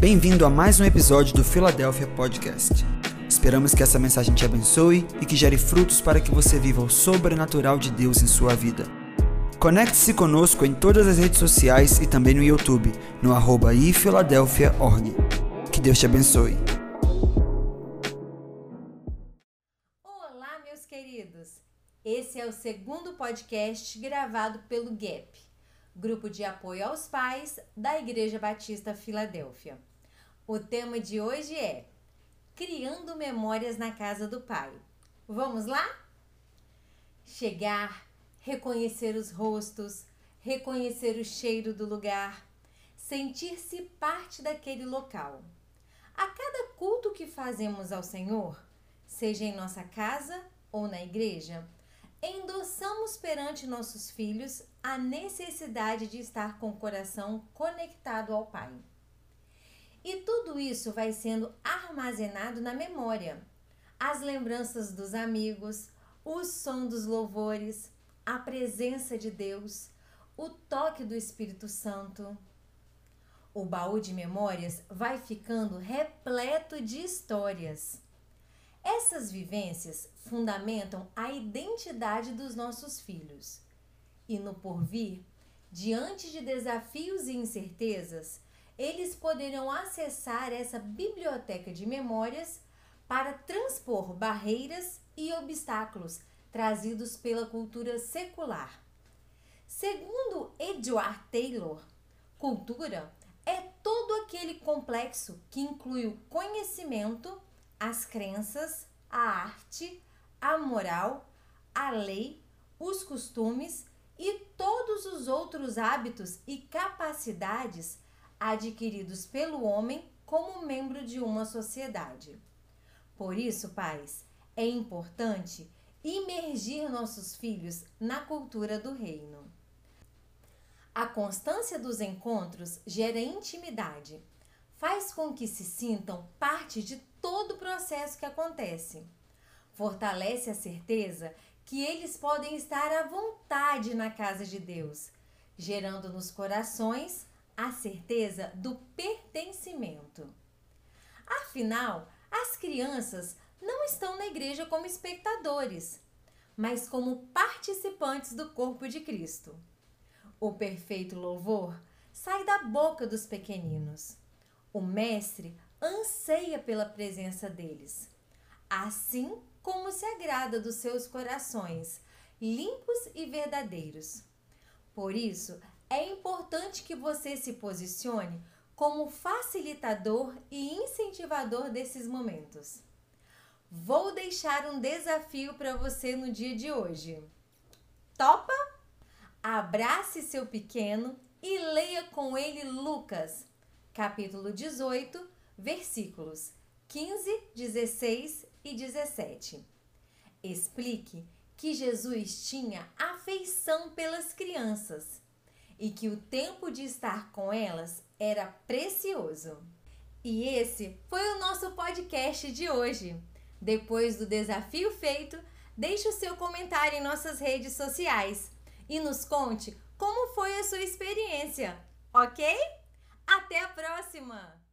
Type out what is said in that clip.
Bem-vindo a mais um episódio do Philadelphia Podcast. Esperamos que essa mensagem te abençoe e que gere frutos para que você viva o sobrenatural de Deus em sua vida. Conecte-se conosco em todas as redes sociais e também no YouTube, no arroba ifiladelphia.org. Que Deus te abençoe. Olá, meus queridos! Esse é o segundo podcast gravado pelo GAP Grupo de Apoio aos Pais da Igreja Batista Filadélfia. O tema de hoje é Criando Memórias na Casa do Pai. Vamos lá? Chegar, reconhecer os rostos, reconhecer o cheiro do lugar, sentir-se parte daquele local. A cada culto que fazemos ao Senhor, seja em nossa casa ou na igreja, endossamos perante nossos filhos a necessidade de estar com o coração conectado ao Pai. E tudo isso vai sendo armazenado na memória. As lembranças dos amigos, o som dos louvores, a presença de Deus, o toque do Espírito Santo. O baú de memórias vai ficando repleto de histórias. Essas vivências fundamentam a identidade dos nossos filhos. E no porvir, diante de desafios e incertezas, eles poderão acessar essa biblioteca de memórias para transpor barreiras e obstáculos trazidos pela cultura secular. Segundo Edward Taylor, cultura é todo aquele complexo que inclui o conhecimento, as crenças, a arte, a moral, a lei, os costumes e todos os outros hábitos e capacidades adquiridos pelo homem como membro de uma sociedade. Por isso, pais, é importante imergir nossos filhos na cultura do reino. A constância dos encontros gera intimidade, faz com que se sintam parte de todo o processo que acontece. Fortalece a certeza que eles podem estar à vontade na casa de Deus, gerando nos corações a certeza do pertencimento. Afinal, as crianças não estão na igreja como espectadores, mas como participantes do corpo de Cristo. O perfeito louvor sai da boca dos pequeninos. O Mestre anseia pela presença deles, assim como se agrada dos seus corações, limpos e verdadeiros. Por isso, é importante que você se posicione como facilitador e incentivador desses momentos. Vou deixar um desafio para você no dia de hoje. Topa? Abrace seu pequeno e leia com ele Lucas, capítulo 18, versículos 15, 16 e 17. Explique que Jesus tinha afeição pelas crianças e que o tempo de estar com elas era precioso. E esse foi o nosso podcast de hoje. Depois do desafio feito, deixe o seu comentário em nossas redes sociais e nos conte como foi a sua experiência, ok? Até a próxima!